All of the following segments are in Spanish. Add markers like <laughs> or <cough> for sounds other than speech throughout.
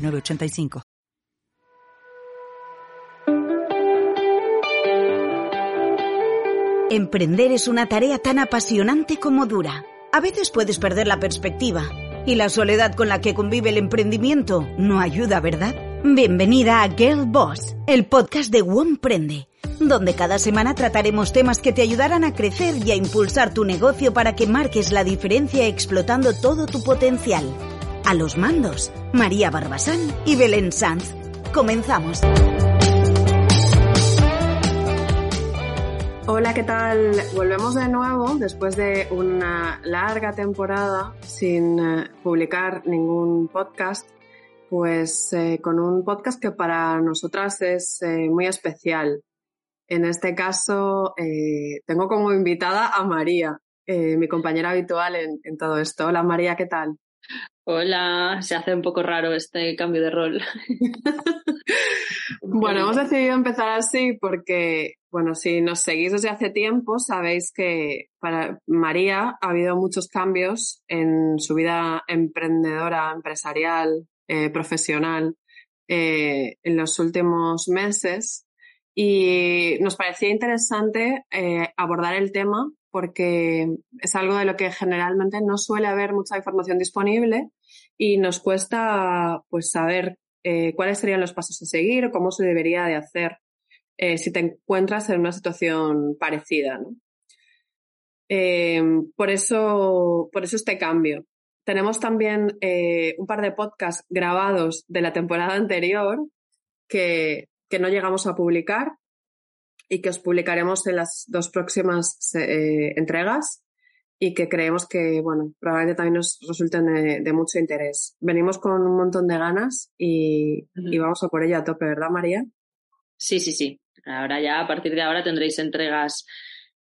985. Emprender es una tarea tan apasionante como dura. A veces puedes perder la perspectiva y la soledad con la que convive el emprendimiento no ayuda, ¿verdad? Bienvenida a Girl Boss, el podcast de Prende, donde cada semana trataremos temas que te ayudarán a crecer y a impulsar tu negocio para que marques la diferencia explotando todo tu potencial. A los mandos, María Barbasán y Belén Sanz. Comenzamos. Hola, ¿qué tal? Volvemos de nuevo después de una larga temporada sin eh, publicar ningún podcast, pues eh, con un podcast que para nosotras es eh, muy especial. En este caso, tengo como invitada a María, mi compañera habitual en todo esto. Hola María, ¿qué tal? Hola, se hace un poco raro este cambio de rol. <laughs> bueno, hemos decidido empezar así porque, bueno, si nos seguís desde hace tiempo, sabéis que para María ha habido muchos cambios en su vida emprendedora, empresarial, eh, profesional eh, en los últimos meses y nos parecía interesante eh, abordar el tema porque es algo de lo que generalmente no suele haber mucha información disponible y nos cuesta pues saber eh, cuáles serían los pasos a seguir o cómo se debería de hacer eh, si te encuentras en una situación parecida. Eh, por, eso, por eso este cambio. Tenemos también un par de podcasts grabados de la temporada anterior que, que no llegamos a publicar y que os publicaremos en las dos próximas eh, entregas y que creemos que, bueno, probablemente también nos resulten de, mucho interés. Venimos con un montón de ganas y, vamos a por ella a tope, ¿verdad, María? Sí, sí, sí. Ahora ya, a partir de ahora, tendréis entregas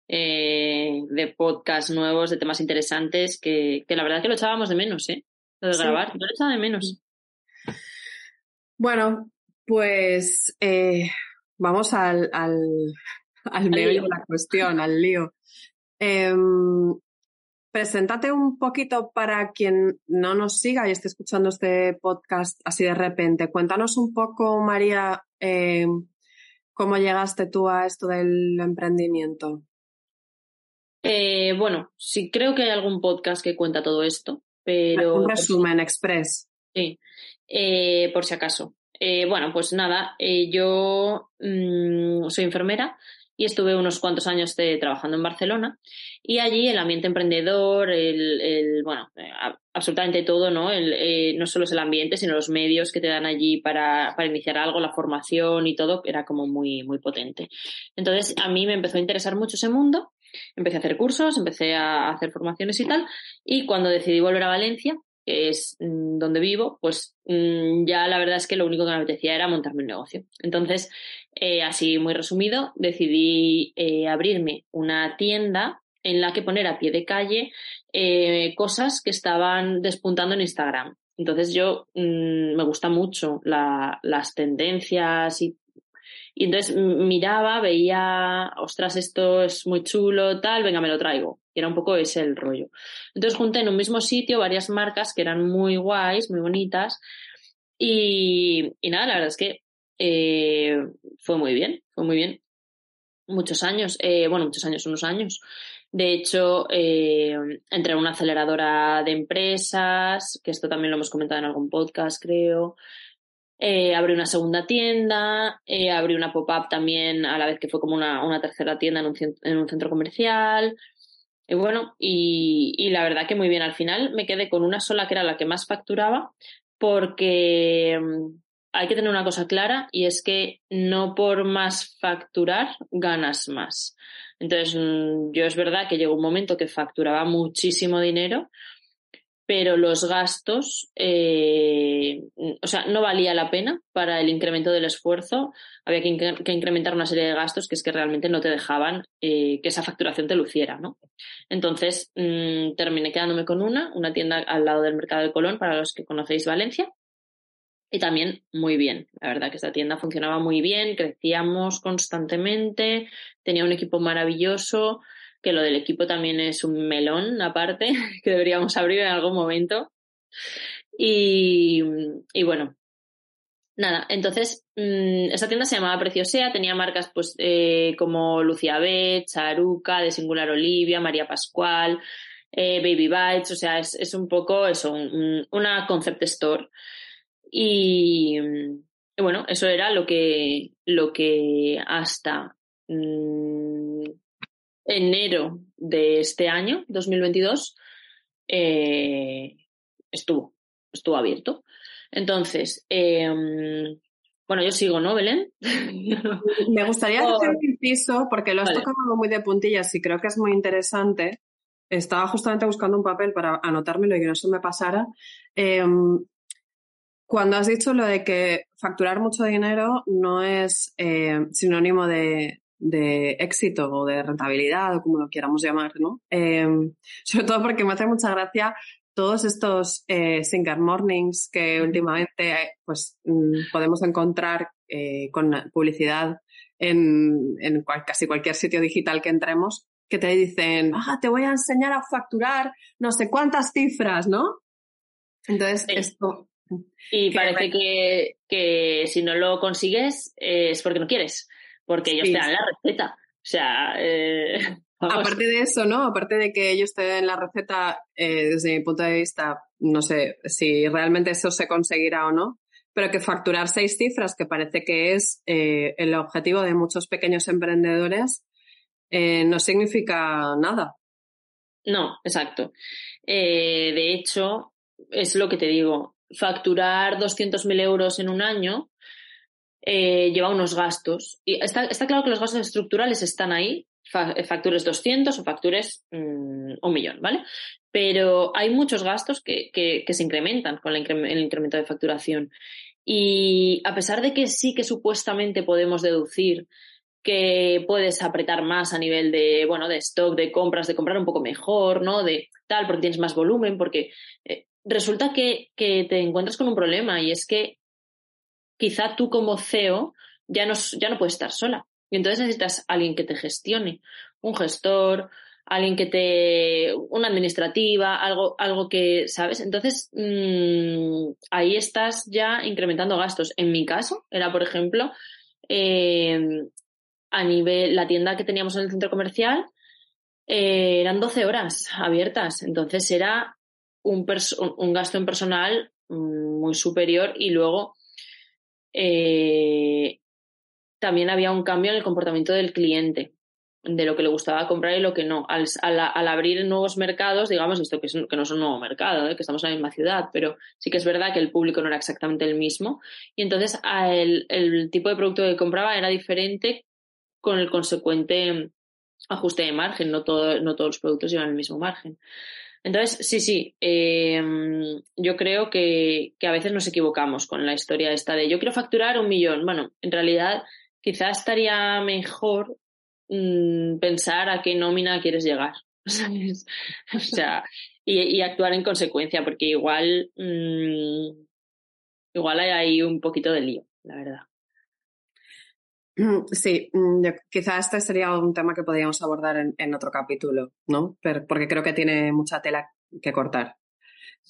eh, de podcast nuevos, de temas interesantes, que, la verdad que lo echábamos de menos, ¿eh? Lo de grabar, lo echaba de menos. Bueno, pues eh, vamos al, al, al medio de la cuestión, al lío. Em, preséntate un poquito para quien no nos siga y esté escuchando este podcast así de repente. Cuéntanos un poco, María, em, cómo llegaste tú a esto del emprendimiento. Eh, bueno, sí creo que hay algún podcast que cuenta todo esto, pero... Un resumen express. Sí, eh, por si acaso. Eh, bueno, pues nada, eh, yo mm, soy enfermera y estuve unos cuantos años trabajando en Barcelona y allí el ambiente emprendedor, el, bueno, eh, absolutamente todo, ¿no? no solo es el ambiente, sino los medios que te dan allí para, para, iniciar algo, la formación y todo, era como muy, muy potente. Entonces, a mí me empezó a interesar mucho ese mundo, empecé a hacer cursos, empecé a hacer formaciones y tal, y cuando decidí volver a Valencia, que es mm, donde vivo, pues mm, ya la verdad es que lo único que me apetecía era montarme un negocio. Entonces, eh, así muy resumido, decidí eh, abrirme una tienda en la que poner a pie de calle eh, cosas que estaban despuntando en Instagram. Entonces yo mm, me gusta mucho las tendencias y y entonces miraba, veía, ostras, esto es muy chulo, tal, venga, me lo traigo. Era un poco ese el rollo. Entonces junté en un mismo sitio varias marcas que eran muy guays, muy bonitas. Y, nada, la verdad es que eh, fue muy bien, fue muy bien. Muchos años, eh, bueno, muchos años, unos años. De hecho, eh, entré en una aceleradora de empresas, que esto también lo hemos comentado en algún podcast, creo. Abrí una segunda tienda, abrí una pop-up también a la vez que fue como una, una tercera tienda en un, centro comercial. Y bueno, y, la verdad que muy bien. Al final me quedé con una sola que era la que más facturaba porque mm, hay que tener una cosa clara y es que no por más facturar ganas más. Entonces, mm, yo es verdad que llegó un momento que facturaba muchísimo dinero pero los gastos, eh, o sea, no valía la pena para el incremento del esfuerzo. Había que, incrementar una serie de gastos que es que realmente no te dejaban eh, que esa facturación te luciera, ¿no? Entonces, mm, terminé quedándome con una, una tienda al lado del Mercado de Colón, para los que conocéis Valencia. Y también muy bien. La verdad que esta tienda funcionaba muy bien, crecíamos constantemente, tenía un equipo maravilloso que lo del equipo también es un melón aparte, <laughs> que deberíamos abrir en algún momento. Y, bueno, nada, entonces mmm, esta tienda se llamaba Preciosea, tenía marcas pues eh, como Lucia B, Charuca, de Singular Olivia, María Pascual, eh, Baby Bites, o sea, es, un poco eso, una concept store. Y, bueno, eso era lo que, lo que hasta mmm, enero de este año, 2022, eh, estuvo, estuvo abierto. Entonces, em, bueno, yo sigo, ¿no, Belén? <laughs> Me gustaría hacer un inciso porque lo has tocado muy de puntillas y creo que es muy interesante. Estaba justamente buscando un papel para anotármelo y que no se me pasara. Em, cuando has dicho lo de que facturar mucho dinero no es eh, sinónimo de, de éxito o de rentabilidad o como lo queramos llamar, ¿no? Em, <laughs> sobre todo porque me hace mucha gracia todos estos eh, Mornings que últimamente pues mm, podemos encontrar eh, con publicidad en, en casi cualquier sitio digital que entremos que te dicen, ah, te voy a enseñar a facturar no sé cuántas cifras, ¿no? Entonces, esto... Y parece que, que si no lo consigues es porque no quieres porque ellos te dan la receta. O sea, eh, <laughs> aparte de eso, ¿no? Aparte de que ellos te den la receta, eh, desde mi punto de vista, no sé si realmente eso se conseguirá o no, pero que facturar seis cifras, que parece que es eh, el objetivo de muchos pequeños emprendedores, no significa nada. No, exacto. de hecho, es lo que te digo, facturar 200.000 euros en un año eh, lleva unos gastos. Y está, está, claro que los gastos estructurales están ahí, eh, factures 200 o factures mm, un millón, ¿vale? Pero hay muchos gastos que, que, se incrementan con el incremento de facturación. Y a pesar de que sí que supuestamente podemos deducir que puedes apretar más a nivel de, bueno, de stock, de compras, de comprar un poco mejor, ¿no? De tal, porque tienes más volumen, porque eh, resulta que, que, te encuentras con un problema y es que quizá tú como CEO ya no, ya no puedes estar sola. Y entonces necesitas alguien que te gestione, un gestor, alguien que te, una administrativa, algo, algo que, ¿sabes? Entonces, mm, ahí estás ya incrementando gastos. En mi caso, era, por ejemplo, em, a nivel, la tienda que teníamos en el centro comercial, eh, eran 12 horas abiertas. Entonces era un, gasto en personal muy superior y luego eh, también había un cambio en el comportamiento del cliente, de lo que le gustaba comprar y lo que no. Al, abrir nuevos mercados, digamos, esto que, no es un nuevo mercado, ¿eh? que estamos en la misma ciudad, pero sí que es verdad que el público no era exactamente el mismo. Y entonces el, tipo de producto que compraba era diferente con el consecuente ajuste de margen. No, no todos los productos llevan el mismo margen. Entonces, sí, sí, em, yo creo que, a veces nos equivocamos con la historia esta de yo quiero facturar un millón. Bueno, en realidad quizás estaría mejor mm, pensar a qué nómina quieres llegar. <laughs> O sea, y, actuar en consecuencia, porque igual, mm, igual hay ahí un poquito de lío, la verdad. <clears throat> Sí, mm, quizá este sería un tema que podríamos abordar en, otro capítulo, ¿no? porque creo que tiene mucha tela que cortar.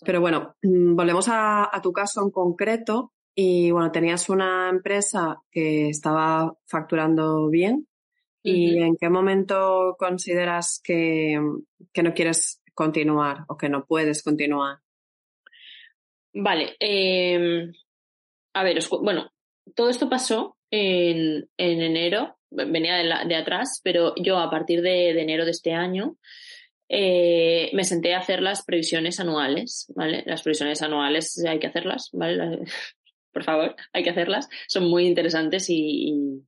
Pero bueno, mm, volvemos a, tu caso en concreto y bueno, tenías una empresa que estaba facturando bien y en qué momento consideras que, no quieres continuar o que no puedes continuar. Vale, em, a ver, bueno, todo esto pasó en, enero, venía de, atrás, pero yo a partir de, enero de este año eh, me senté a hacer las previsiones anuales, ¿vale? Las previsiones anuales hay que hacerlas, ¿vale? <laughs> Por favor, hay que hacerlas. Son muy interesantes y,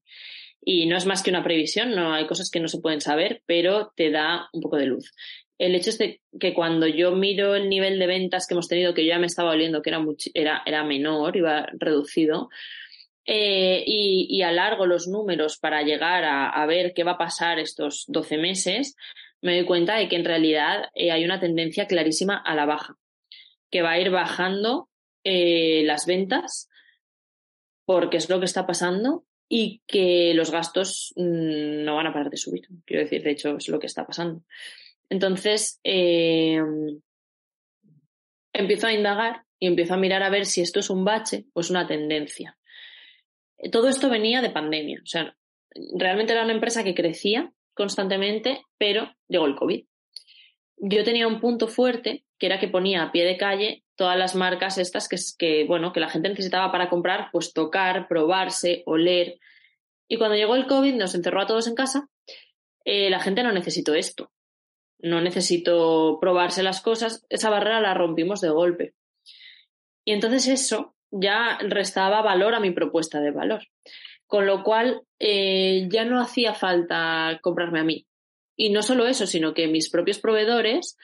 y, no es más que una previsión, no hay cosas que no se pueden saber, pero te da un poco de luz. el hecho es de que cuando yo miro el nivel de ventas que hemos tenido, que yo ya me estaba oliendo que era, era, era menor, iba reducido, eh, y, alargo los números para llegar a, ver qué va a pasar estos 12 meses, me doy cuenta de que en realidad eh, hay una tendencia clarísima a la baja, que va a ir bajando eh, las ventas porque es lo que está pasando y que los gastos mmm, no van a parar de subir. Quiero decir, de hecho, es lo que está pasando. Entonces, empiezo a indagar y empiezo a mirar a ver si esto es un bache o es una tendencia. Todo esto venía de pandemia. O sea, realmente era una empresa que crecía constantemente, pero llegó el COVID. Yo tenía un punto fuerte que era que ponía a pie de calle todas las marcas estas que, que, bueno, que la gente necesitaba para comprar, pues tocar, probarse, oler. Y cuando llegó el COVID, nos encerró a todos en casa, eh, la gente no necesitó esto. No necesito probarse las cosas. Esa barrera la rompimos de golpe. Y entonces eso ya restaba valor a mi propuesta de valor. Con lo cual eh, ya no hacía falta comprarme a mí. Y no solo eso, sino que mis propios proveedores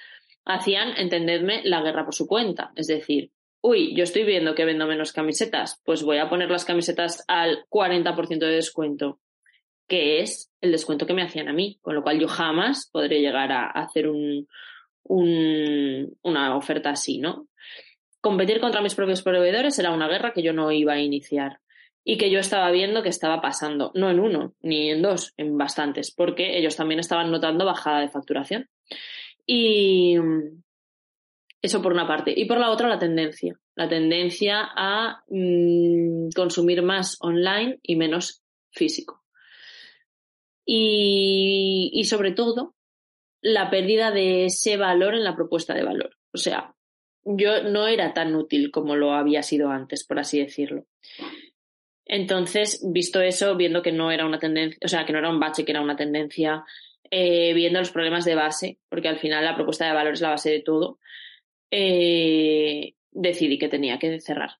hacían, entendedme, la guerra por su cuenta. Es decir, uy, yo estoy viendo que vendo menos camisetas, pues voy a poner las camisetas al 40% de descuento, que es el descuento que me hacían a mí, con lo cual yo jamás podré llegar a hacer un, un, una oferta así, ¿no? Competir contra mis propios proveedores era una guerra que yo no iba a iniciar y que yo estaba viendo que estaba pasando, no en uno ni en dos, en bastantes, porque ellos también estaban notando bajada de facturación. Y eso por una parte. Y por la otra, la tendencia. La tendencia a mmm, consumir más online y menos físico. Y, y sobre todo, la pérdida de ese valor en la propuesta de valor. O sea, yo no era tan útil como lo había sido antes, por así decirlo. Entonces, visto eso, viendo que no era una tendencia, o sea, que no era un bache, que era una tendencia, eh, viendo los problemas de base, porque al final la propuesta de valor es la base de todo, eh, decidí que tenía que cerrar.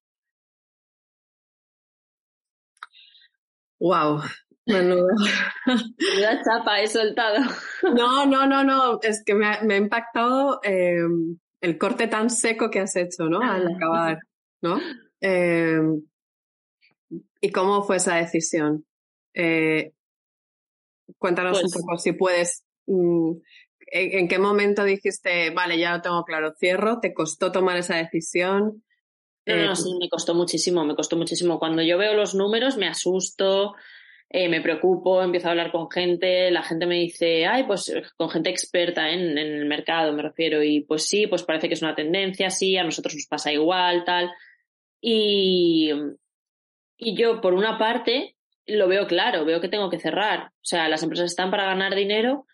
Wow, menuda. menuda chapa he soltado. No, no, no, no, es que me ha, me ha impactado eh, el corte tan seco que has hecho, ¿no? Al acabar, ¿no? Eh, ¿Y cómo fue esa decisión? Eh, Cuéntanos pues, un poco si puedes. Mmm, ¿en, ¿en, qué momento dijiste, vale, ya lo tengo claro, cierro? ¿Te costó tomar esa decisión? No, no, sí, me costó muchísimo, me costó muchísimo. Cuando yo veo los números me asusto, eh, me preocupo, empiezo a hablar con gente, la gente me dice, ay, pues con gente experta en, en, el mercado, me refiero, y pues sí, pues parece que es una tendencia, sí, a nosotros nos pasa igual, tal. Y, y yo, por una parte, lo veo claro, veo que tengo que cerrar. O sea, las empresas están para ganar dinero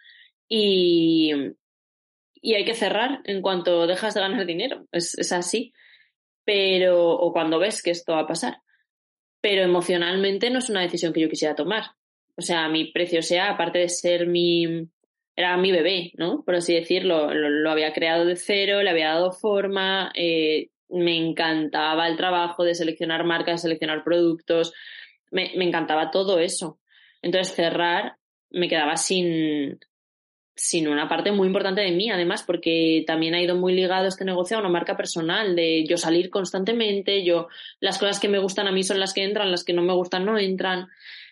y, y hay que cerrar en cuanto dejas de ganar dinero. Es, es así. Pero, o cuando ves que esto va a pasar. Pero emocionalmente no es una decisión que yo quisiera tomar. O sea, mi precio sea, aparte de ser mi, era mi bebé, ¿no? Por así decirlo, lo, había creado de cero, le había dado forma, eh, me encantaba el trabajo de seleccionar marcas, seleccionar productos, me, me encantaba todo eso. Entonces cerrar me quedaba sin, sin una parte muy importante de mí, además, porque también ha ido muy ligado este negocio a una marca personal, de yo salir constantemente, yo, las cosas que me gustan a mí son las que entran, las que no me gustan no entran.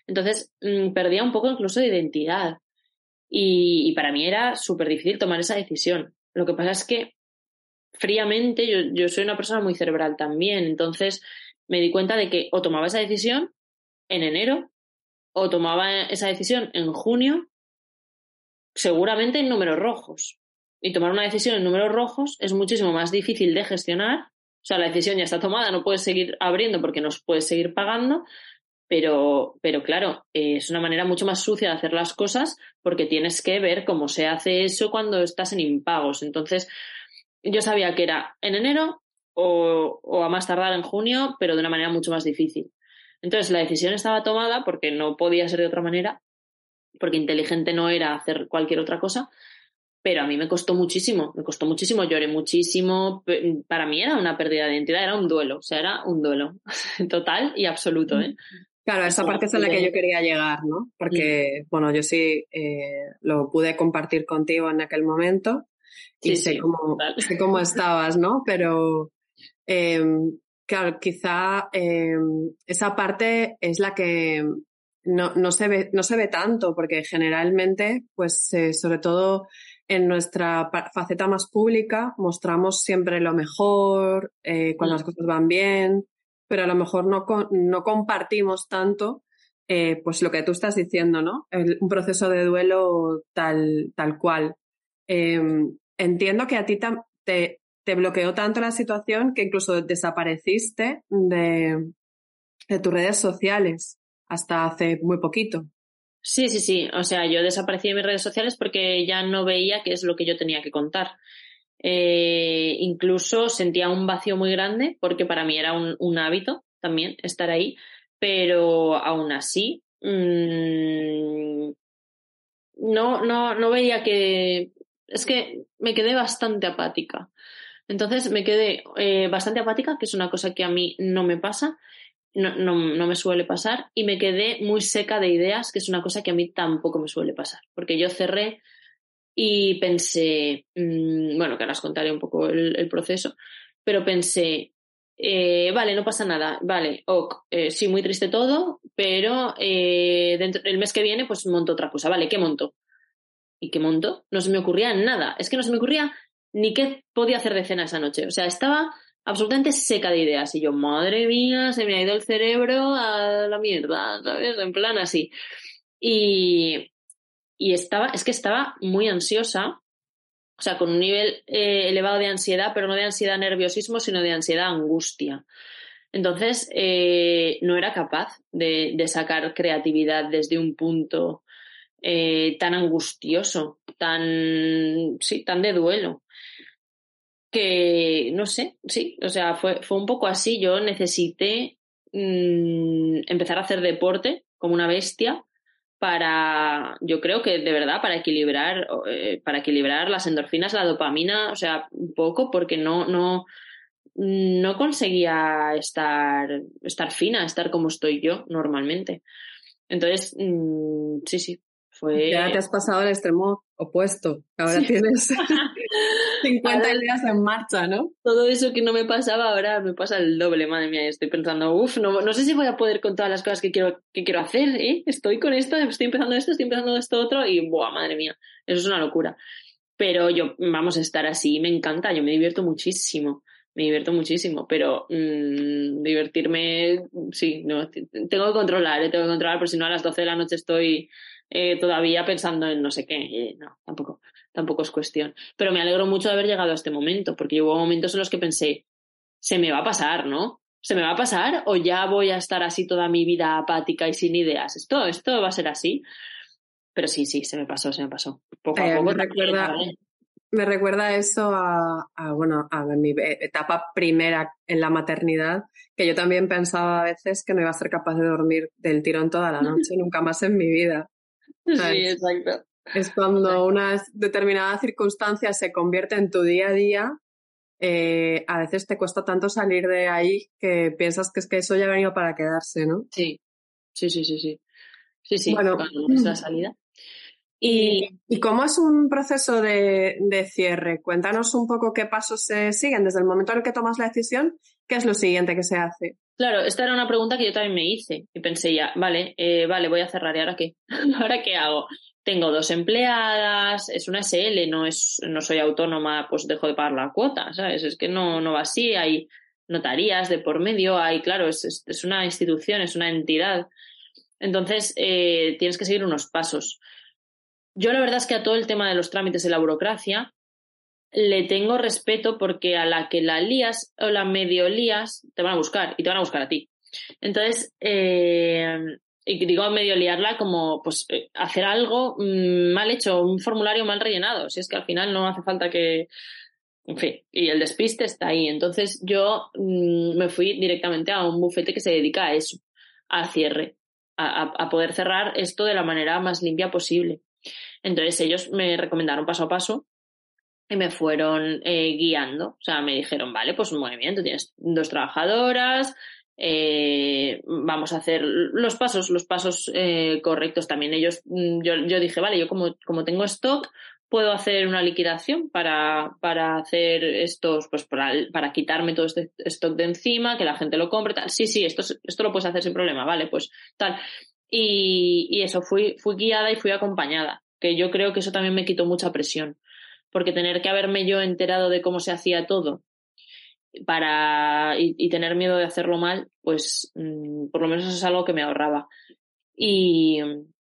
Entonces, mmm, perdía un poco incluso de identidad. Y, y para mí era súper difícil tomar esa decisión. Lo que pasa es que, fríamente, yo, yo soy una persona muy cerebral también, entonces me di cuenta de que o tomaba esa decisión en enero o tomaba esa decisión en junio, seguramente en números rojos. Y tomar una decisión en números rojos es muchísimo más difícil de gestionar. O sea, la decisión ya está tomada, no puedes seguir abriendo porque nos puedes seguir pagando, pero, pero claro, es una manera mucho más sucia de hacer las cosas porque tienes que ver cómo se hace eso cuando estás en impagos. Entonces, yo sabía que era en enero o, o a más tardar en junio, pero de una manera mucho más difícil. Entonces la decisión estaba tomada porque no podía ser de otra manera, porque inteligente no era hacer cualquier otra cosa, pero a mí me costó muchísimo, me costó muchísimo, lloré muchísimo, para mí era una pérdida de identidad, era un duelo, o sea, era un duelo <laughs> total y absoluto. ¿eh? Claro, esa parte es a la que yo quería llegar, ¿no? Porque, bueno, yo sí eh, lo pude compartir contigo en aquel momento y sé, cómo, sé <laughs> cómo estabas, ¿no? Pero em, claro, quizá em, esa parte es la que no, no, se ve, no se ve tanto, porque generalmente, pues eh, sobre todo en nuestra faceta más pública, mostramos siempre lo mejor, eh, cuando las cosas van bien, pero a lo mejor no, no compartimos tanto eh, pues lo que tú estás diciendo, ¿no? un proceso de duelo tal, tal cual. Em, entiendo que a ti te, te, bloqueó tanto la situación que incluso desapareciste de, de tus redes sociales hasta hace muy poquito. Sí, sí, sí. O sea, yo desaparecí de mis redes sociales porque ya no veía qué es lo que yo tenía que contar. Eh, incluso sentía un vacío muy grande porque para mí era un, un hábito también estar ahí, pero aún así mmm, no, no, no veía que... Es que me quedé bastante apática. Entonces me quedé eh, bastante apática, que es una cosa que a mí no me pasa, no, no, no, me suele pasar, y me quedé muy seca de ideas, que es una cosa que a mí tampoco me suele pasar, porque yo cerré y pensé, mmm, bueno, que ahora os contaré un poco el, el proceso, pero pensé, eh, vale, no pasa nada, vale, ok, eh, sí, muy triste todo, pero eh, dentro del mes que viene pues monto otra cosa, vale, ¿qué monto? ¿Y qué monto? No se me ocurría nada, es que no se me ocurría ni qué podía hacer de cena esa noche, o sea, estaba absolutamente seca de ideas y yo, madre mía, se me ha ido el cerebro a la mierda, ¿sabes? En plan así. Y, y estaba, es que estaba muy ansiosa o sea, con un nivel eh, elevado de ansiedad, pero no de ansiedad nerviosismo, sino de ansiedad angustia. Entonces, eh, no era capaz de, sacar creatividad desde un punto eh, tan angustioso, tan, sí, tan de duelo. Que, no sé, sí, o sea, fue, fue un poco así. Yo necesité mm, empezar a hacer deporte como una bestia para, yo creo que de verdad, para equilibrar, eh, para equilibrar las endorfinas, la dopamina, o sea, un poco, porque no, no, no conseguía estar, estar fina, estar como estoy yo normalmente. Entonces, mm, sí, sí, ya te has pasado al extremo opuesto. Ahora tienes <laughs> 50 ideas en marcha, ¿no? Todo eso que no me pasaba ahora me pasa el doble, madre mía. Estoy pensando, uff, no, no sé si voy a poder con todas las cosas que quiero, que quiero hacer, ¿eh? Estoy con esto, estoy empezando esto, estoy empezando esto otro y, ¡buah, madre mía! Eso es una locura. Pero yo, vamos a estar así, me encanta, yo me divierto muchísimo me divierto muchísimo, pero mmm, divertirme, sí, no, tengo que controlar, ¿eh? tengo que controlar, porque si no a las 12 de la noche estoy eh, todavía pensando en no sé qué. Eh, no, tampoco, tampoco es cuestión. Pero me alegro mucho de haber llegado a este momento, porque hubo momentos en los que pensé, se me va a pasar, ¿no? ¿Se me va a pasar o ya voy a estar así toda mi vida apática y sin ideas? Esto, esto va a ser así. Pero sí, sí, se me pasó, se me pasó. Poco a poco. Me recuerda, me recuerda eso a, a, bueno, a mi etapa primera en la maternidad, que yo también pensaba a veces que no iba a ser capaz de dormir del tirón toda la <laughs> noche, nunca más en mi vida. Sí, exacto. Es cuando una determinada circunstancia se convierte en tu día a día, eh, a veces te cuesta tanto salir de ahí que piensas que es que eso ya ha venido para quedarse, ¿no? Sí, sí, sí, sí, sí. Sí, sí, bueno, es la <clears throat> salida. Y, ¿Y cómo es un proceso de, de, cierre? Cuéntanos un poco qué pasos se siguen desde el momento en el que tomas la decisión, qué es lo siguiente que se hace. Claro, esta era una pregunta que yo también me hice y pensé ya, vale, eh, vale, voy a cerrar y ahora qué, <laughs> ahora qué hago. Tengo dos empleadas, es una SL, no es, no soy autónoma, pues dejo de pagar la cuota, ¿sabes? Es que no, no va así, hay notarías de por medio, hay, claro, es, es, una institución, es una entidad. Entonces, eh, tienes que seguir unos pasos. Yo la verdad es que a todo el tema de los trámites de la burocracia, le tengo respeto porque a la que la lías o la medio lías, te van a buscar y te van a buscar a ti. Entonces, eh, y digo medio liarla como pues eh, hacer algo mm, mal hecho, un formulario mal rellenado. Si es que al final no hace falta que. En fin, y el despiste está ahí. Entonces yo mm, me fui directamente a un bufete que se dedica a eso, a cierre, a, a poder cerrar esto de la manera más limpia posible. Entonces ellos me recomendaron paso a paso y me fueron eh, guiando. O sea, me dijeron, vale, pues muy bien, tú tienes dos trabajadoras, eh, vamos a hacer los pasos, los pasos eh, correctos también. Ellos, mm, yo, yo dije, vale, yo como, como tengo stock, puedo hacer una liquidación para, para hacer estos, pues para, para, quitarme todo este stock de encima, que la gente lo compre, tal. Sí, sí, esto, esto lo puedes hacer sin problema, vale, pues tal. Y, y eso, fui, fui guiada y fui acompañada, que yo creo que eso también me quitó mucha presión, porque tener que haberme yo enterado de cómo se hacía todo para y, tener miedo de hacerlo mal, pues mmm, por lo menos es algo que me ahorraba. Y,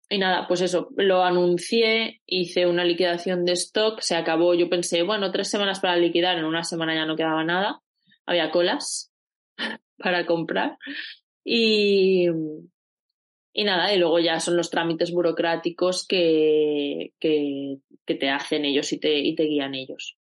y nada, pues eso, lo anuncié, hice una liquidación de stock, se acabó, yo pensé, bueno, tres semanas para liquidar, en una semana ya no quedaba nada, había colas <laughs> para comprar y, y nada, y luego ya son los trámites burocráticos que, que, que te hacen ellos y te, y te guían ellos.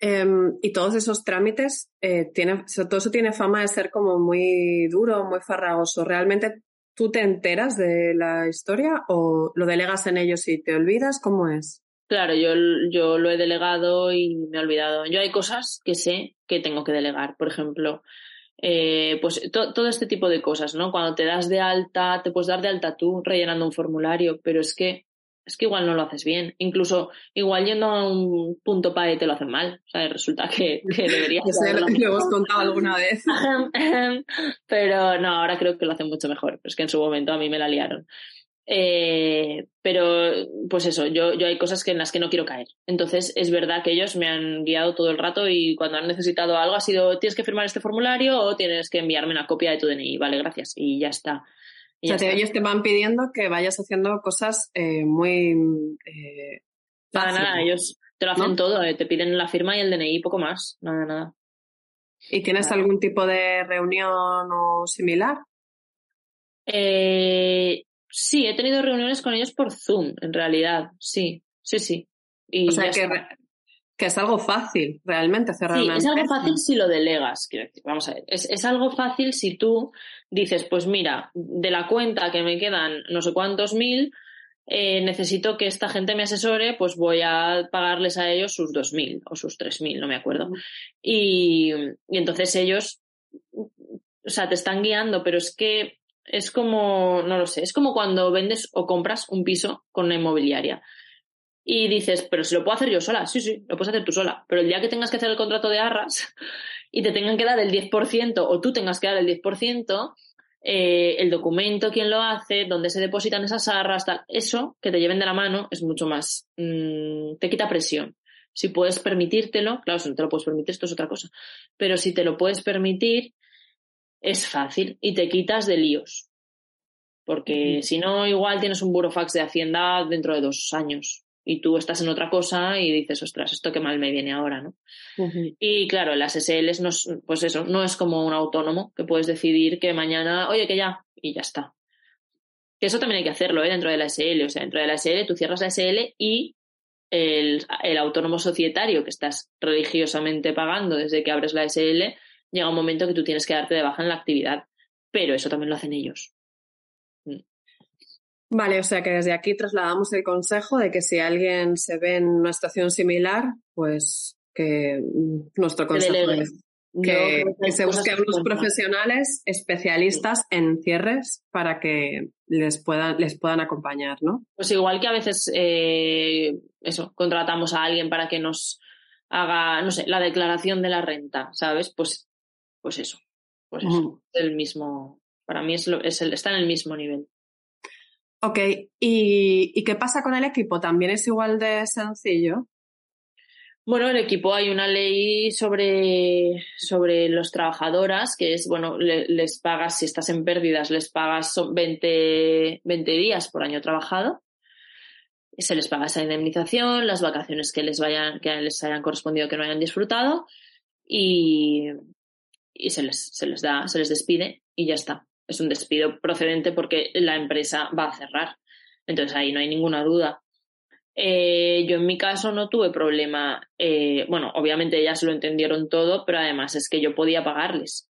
Um, y todos esos trámites, eh, tiene, todo eso tiene fama de ser como muy duro, muy farragoso. ¿Realmente ¿Tú te enteras de la historia o lo delegas en ellos y te olvidas? ¿Cómo es? Claro, yo, yo lo he delegado y me he olvidado. Yo hay cosas que sé que tengo que delegar. Por ejemplo, eh, pues to, todo este tipo de cosas, ¿no? Cuando te das de alta, te puedes dar de alta tú rellenando un formulario, pero es que es que igual no lo haces bien. Incluso igual yendo a un punto PAE te lo hacen mal. O sea, resulta que, que deberías <laughs> hacerlo. Lo hemos contado alguna vez. <laughs> pero no, ahora creo que lo hacen mucho mejor. Es que en su momento a mí me la liaron. Eh, pero, pues eso, yo, yo hay cosas que en las que no quiero caer. Entonces, es verdad que ellos me han guiado todo el rato y cuando han necesitado algo ha sido, tienes que firmar este formulario o tienes que enviarme una copia de tu DNI. Vale, gracias. Y ya está. Y o sea, ellos te van pidiendo que vayas haciendo cosas eh, muy... Eh, nada, nada, ellos te lo hacen ¿no? todo, eh, te piden la firma y el DNI, poco más, nada, nada. ¿Y tienes nada. algún tipo de reunión o similar? Eh, sí, he tenido reuniones con ellos por Zoom, en realidad, sí, sí, sí. Y o sea, que, que, es algo fácil realmente cerrar sí, una es algo fácil si lo delegas. Vamos a ver, es, es algo fácil si tú dices, pues mira, de la cuenta que me quedan no sé cuántos mil, eh, necesito que esta gente me asesore, pues voy a pagarles a ellos sus dos mil o sus tres mil, no me acuerdo. Y, y entonces ellos, o sea, te están guiando, pero es que es como, no lo sé, es como cuando vendes o compras un piso con una inmobiliaria. Y dices, pero si lo puedo hacer yo sola, sí, sí, lo puedes hacer tú sola. Pero el día que tengas que hacer el contrato de arras <laughs> y te tengan que dar el 10% o tú tengas que dar el 10%, eh, el documento, quién lo hace, dónde se depositan esas arras, tal, eso que te lleven de la mano es mucho más, mmm, te quita presión. Si puedes permitírtelo, claro, si no te lo puedes permitir, esto es otra cosa, pero si te lo puedes permitir, es fácil y te quitas de líos. Porque si no, igual tienes un burofax de Hacienda dentro de dos años y tú estás en otra cosa y dices, ostras, esto qué mal me viene ahora, ¿no? Uh -huh. Y claro, las SLs, no es, pues eso, no es como un autónomo que puedes decidir que mañana, oye, que ya, y ya está. Que eso también hay que hacerlo, ¿eh? Dentro de la SL, o sea, dentro de la SL tú cierras la SL y el, el autónomo societario que estás religiosamente pagando desde que abres la SL, llega un momento que tú tienes que darte de baja en la actividad. Pero eso también lo hacen ellos. Mm. Vale, o sea que desde aquí trasladamos el consejo de que si alguien se ve en una situación similar, pues que nuestro consejo es que, que se busquen unos profesionales especialistas en cierres para que les puedan, les puedan acompañar, ¿no? Pues igual que a veces eh, eso, contratamos a alguien para que nos haga, no sé, la declaración de la renta, ¿sabes? Pues, pues eso, pues eso, uh -huh. el mismo, para mí es, lo, es el, está en el mismo nivel. Ok, ¿Y, ¿y qué pasa con el equipo? ¿También es igual de sencillo? Bueno, el equipo hay una ley sobre, sobre los trabajadoras, que es, bueno, le, les pagas, si estás en pérdidas, les pagas 20, 20 días por año trabajado. Se les paga esa indemnización, las vacaciones que les vayan, que les hayan correspondido que no hayan disfrutado, y, y se les, se les da, se les despide y ya está es un despido procedente porque la empresa va a cerrar. Entonces ahí no hay ninguna duda. Eh, yo en mi caso no tuve problema. Eh, bueno, obviamente ellas lo entendieron todo, pero además es que yo podía pagarles.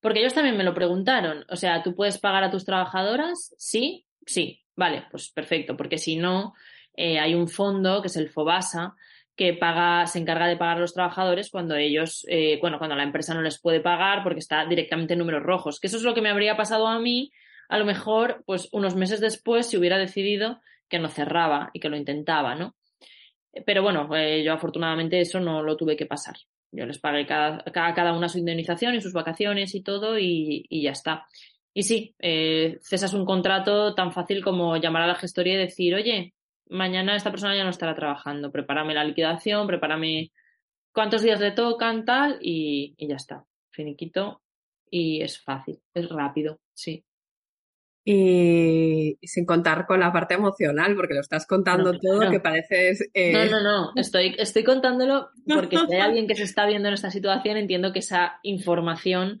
Porque ellos también me lo preguntaron. O sea, ¿tú puedes pagar a tus trabajadoras? Sí, sí. Vale, pues perfecto. Porque si no, eh, hay un fondo que es el FOBASA, que paga, se encarga de pagar a los trabajadores cuando ellos, eh, bueno, cuando la empresa no les puede pagar porque está directamente en números rojos. Que eso es lo que me habría pasado a mí, a lo mejor, pues unos meses después, si hubiera decidido que no cerraba y que lo intentaba, ¿no? Pero bueno, eh, yo afortunadamente eso no lo tuve que pasar. Yo les pagué cada, cada, una su indemnización y sus vacaciones y todo y, y ya está. Y sí, eh, cesas un contrato tan fácil como llamar a la gestoría y decir, oye, mañana esta persona ya no estará trabajando, prepárame la liquidación, prepárame cuántos días le tocan, tal, y, y ya está. Finiquito. Y es fácil, es rápido, sí. Y, sin contar con la parte emocional, porque lo estás contando todo, que pareces... Eh... No, no, no, estoy, estoy contándolo porque si hay <laughs> alguien que se está viendo en esta situación, entiendo que esa información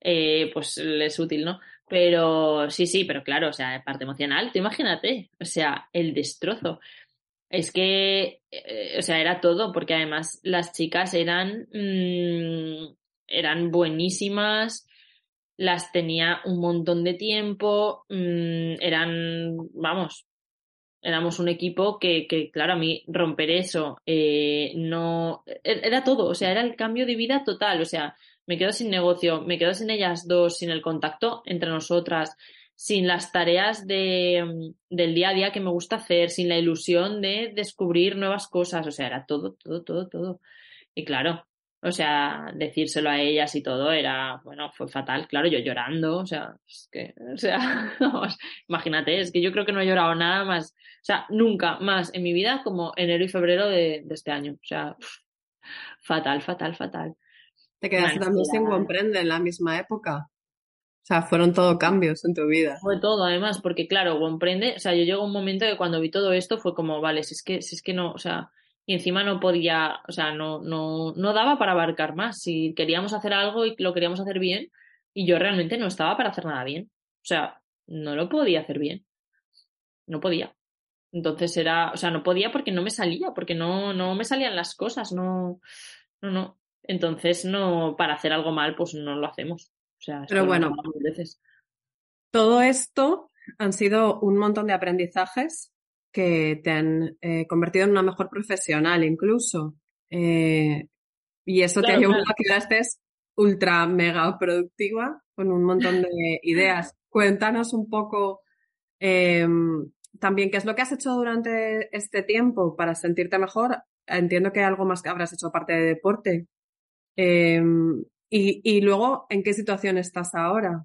eh, pues le es útil, ¿no? Pero sí, sí, pero claro, o sea, parte emocional, tú imagínate, o sea, el destrozo. Es que, eh, o sea, era todo, porque además las chicas eran, mmm, eran buenísimas, las tenía un montón de tiempo, mmm, eran, vamos, éramos un equipo que, que, claro, a mí romper eso eh, no, e-, era todo, o sea, era el cambio de vida total, o sea, me quedo sin negocio, me quedo sin ellas dos, sin el contacto entre nosotras, sin las tareas de, mm, del día a día que me gusta hacer, sin la ilusión de descubrir nuevas cosas, o sea, era todo, todo, todo, todo. Y claro, o sea, decírselo a ellas y todo era, bueno, fue fatal, claro, yo llorando, o sea, es que, o sea, <laughs> imagínate, es que yo creo que no he llorado nada más, o sea, nunca más en mi vida como enero y febrero de, de este año, o sea, fatal, fatal, fatal. Te quedaste también sin Comprende en la misma época. O sea, fueron todo cambios en tu vida. Fue todo, además, porque claro, Comprende, o sea, yo llego a un momento que cuando vi todo esto fue como, vale, si es que, si es que no, o sea, y encima no podía, o sea, no, no, no daba para abarcar más. Si queríamos hacer algo y lo queríamos hacer bien, y yo realmente no estaba para hacer nada bien. O sea, no lo podía hacer bien. No podía. Entonces era, o sea, no podía porque no me salía, porque no, no me salían las cosas, no, no, no. Entonces, no, para hacer algo mal, pues no lo hacemos. O sea, Pero bueno, veces. todo esto han sido un montón de aprendizajes que te han eh, convertido en una mejor profesional incluso. Eh, y eso te ha llevado a que estés ultra mega productiva con un montón de <laughs> ideas. Cuéntanos un poco em, también qué es lo que has hecho durante este tiempo para sentirte mejor. Entiendo que algo más que habrás hecho aparte de deporte. Em, y, luego, ¿en qué situación estás ahora?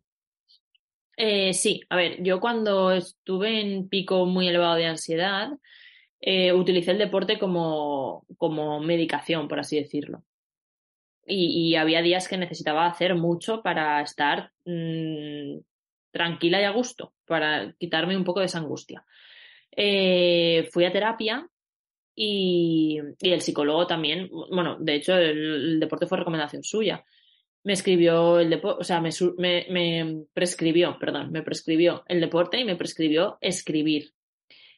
Eh, sí, a ver, yo cuando estuve en pico muy elevado de ansiedad, eh, utilicé el deporte como, como medicación, por así decirlo. Y, había días que necesitaba hacer mucho para estar mm, tranquila y a gusto, para quitarme un poco de esa angustia. Eh, fui a terapia y, el psicólogo también, bueno, de hecho el, deporte fue recomendación suya. Me escribió el deporte, o sea, me, me, prescribió, perdón, me prescribió el deporte y me prescribió escribir.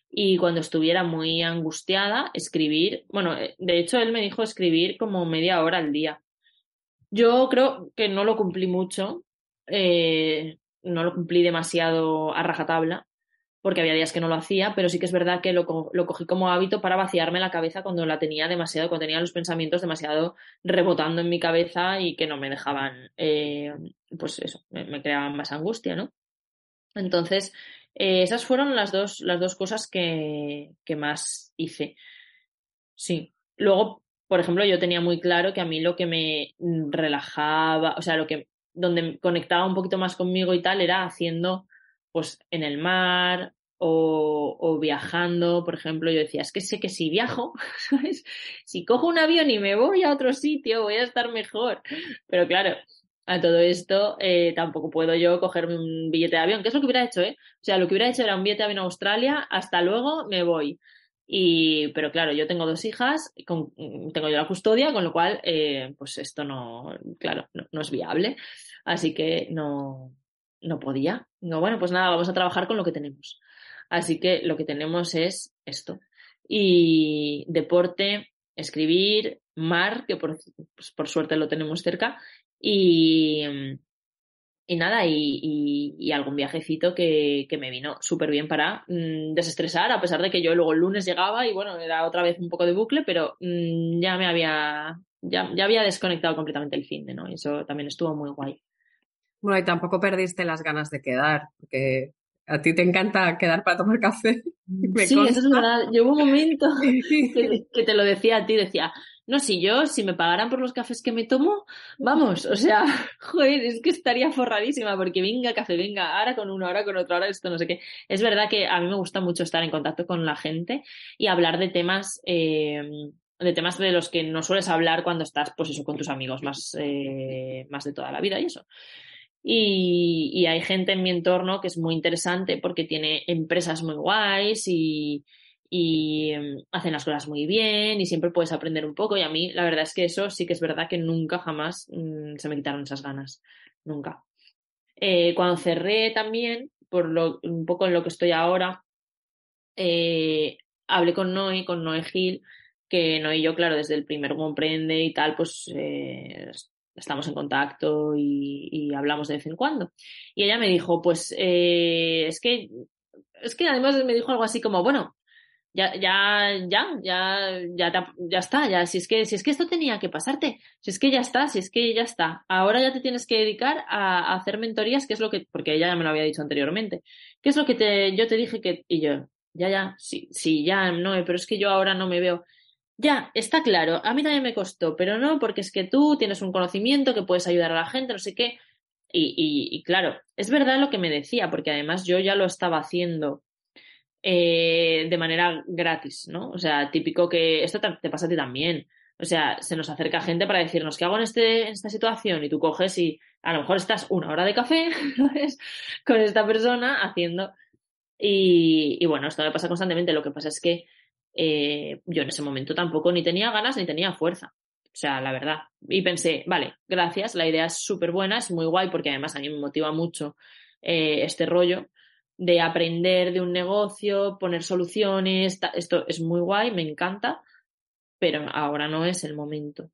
Y cuando estuviera muy angustiada, escribir, bueno, eh, de hecho él me dijo escribir como media hora al día. Yo creo que no lo cumplí mucho, eh, no lo cumplí demasiado a rajatabla, porque había días que no lo hacía, pero sí que es verdad que lo, cogí como hábito para vaciarme la cabeza cuando la tenía demasiado, cuando tenía los pensamientos demasiado rebotando en mi cabeza y que no me dejaban, eh, pues eso, me, creaban más angustia, ¿no? Entonces, eh, esas fueron las dos, las dos cosas que, que más hice. Sí. Luego, por ejemplo, yo tenía muy claro que a mí lo que me relajaba, o sea, lo que donde conectaba un poquito más conmigo y tal era haciendo pues en el mar o, viajando, por ejemplo, yo decía, es que sé que si viajo, <laughs> ¿sabes? Si cojo un avión y me voy a otro sitio, voy a estar mejor. Pero claro, a todo esto eh, tampoco puedo yo cogerme un billete de avión, que es lo que hubiera hecho, ¿eh? O sea, lo que hubiera hecho era un billete de avión a Australia, hasta luego me voy. Y, pero claro, yo tengo dos hijas, con, tengo yo la custodia, con lo cual, eh, pues esto no, claro, no es viable. Así que no, no podía. Digo, bueno, pues nada, vamos a trabajar con lo que tenemos. Así que lo que tenemos es esto. Y deporte, escribir, mar, que por, pues por suerte lo tenemos cerca, y, y nada, y, y, algún viajecito que, que me vino súper bien para mm, desestresar, a pesar de que yo luego el lunes llegaba y bueno, era otra vez un poco de bucle, pero mm, ya me había, ya, ya había desconectado completamente el fin de, ¿no? Y eso también estuvo muy guay. Bueno, y tampoco perdiste las ganas de quedar, porque A ti te encanta quedar para tomar café. <laughs> sí, eso es verdad. Hubo un momento <laughs> que, te lo decía a ti, decía, no, si yo, si me pagaran por los cafés que me tomo, vamos, o sea, <laughs> joder, es que estaría forradísima porque venga café, venga, ahora con uno, ahora con otro, ahora esto, no sé qué. Es verdad que a mí me gusta mucho estar en contacto con la gente y hablar de temas, eh, de temas de los que no sueles hablar cuando estás, pues eso, con tus amigos más, eh, más de toda la vida y eso. Y, hay gente en mi entorno que es muy interesante porque tiene empresas muy guays y, y em, hacen las cosas muy bien y siempre puedes aprender un poco. Y a mí, la verdad es que eso sí que es verdad que nunca jamás mm, se me quitaron esas ganas. Nunca. Eh, cuando cerré también, por lo, un poco en lo que estoy ahora, eh, hablé con Noé, con Noé Gil, que Noé y yo, claro, desde el primer comprende y tal, pues eh, estamos en contacto y, hablamos de vez en cuando. Y ella me dijo, pues es que, es que además me dijo algo así como, bueno, ya, ya, ya, ya, ya, ya está, ya, si es que, si es que esto tenía que pasarte, si es que ya está, si es que ya está. Ahora ya te tienes que dedicar a, hacer mentorías, que es lo que, porque ella ya me lo había dicho anteriormente, ¿qué es lo que te, yo te dije que, y yo, ya, ya, sí, sí, ya, no, pero es que yo ahora no me veo. Ya, está claro, a mí también me costó, pero no, porque es que tú tienes un conocimiento que puedes ayudar a la gente, no sé qué. Y, y, y claro, es verdad lo que me decía, porque además yo ya lo estaba haciendo eh, de manera gratis, ¿no? O sea, típico que esto te, pasa a ti también. O sea, se nos acerca gente para decirnos qué hago en, este, esta situación y tú coges y a lo mejor estás una hora de café <laughs> con esta persona haciendo. Y, y, bueno, esto me pasa constantemente. Lo que pasa es que eh, yo en ese momento tampoco ni tenía ganas ni tenía fuerza. O sea, la verdad. Y pensé, vale, gracias, la idea es súper buena, es muy guay porque además a mí me motiva mucho eh, este rollo de aprender de un negocio, poner soluciones, esto es muy guay, me encanta, pero ahora no es el momento.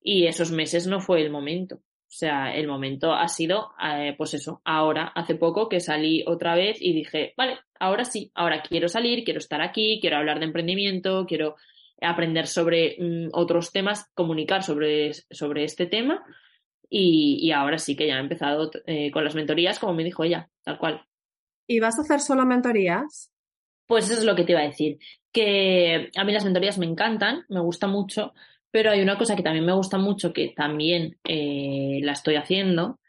Y esos meses no fue el momento. O sea, el momento ha sido, eh, pues eso, ahora, hace poco que salí otra vez y dije, vale, ahora sí, ahora quiero salir, quiero estar aquí, quiero hablar de emprendimiento, quiero aprender sobre mm, otros temas, comunicar sobre, sobre este tema. Y, ahora sí que ya he empezado eh, con las mentorías, como me dijo ella, tal cual. ¿Y vas a hacer solo mentorías? Pues eso es lo que te iba a decir, que a mí las mentorías me encantan, me gusta mucho, pero hay una cosa que también me gusta mucho, que también eh, la estoy haciendo,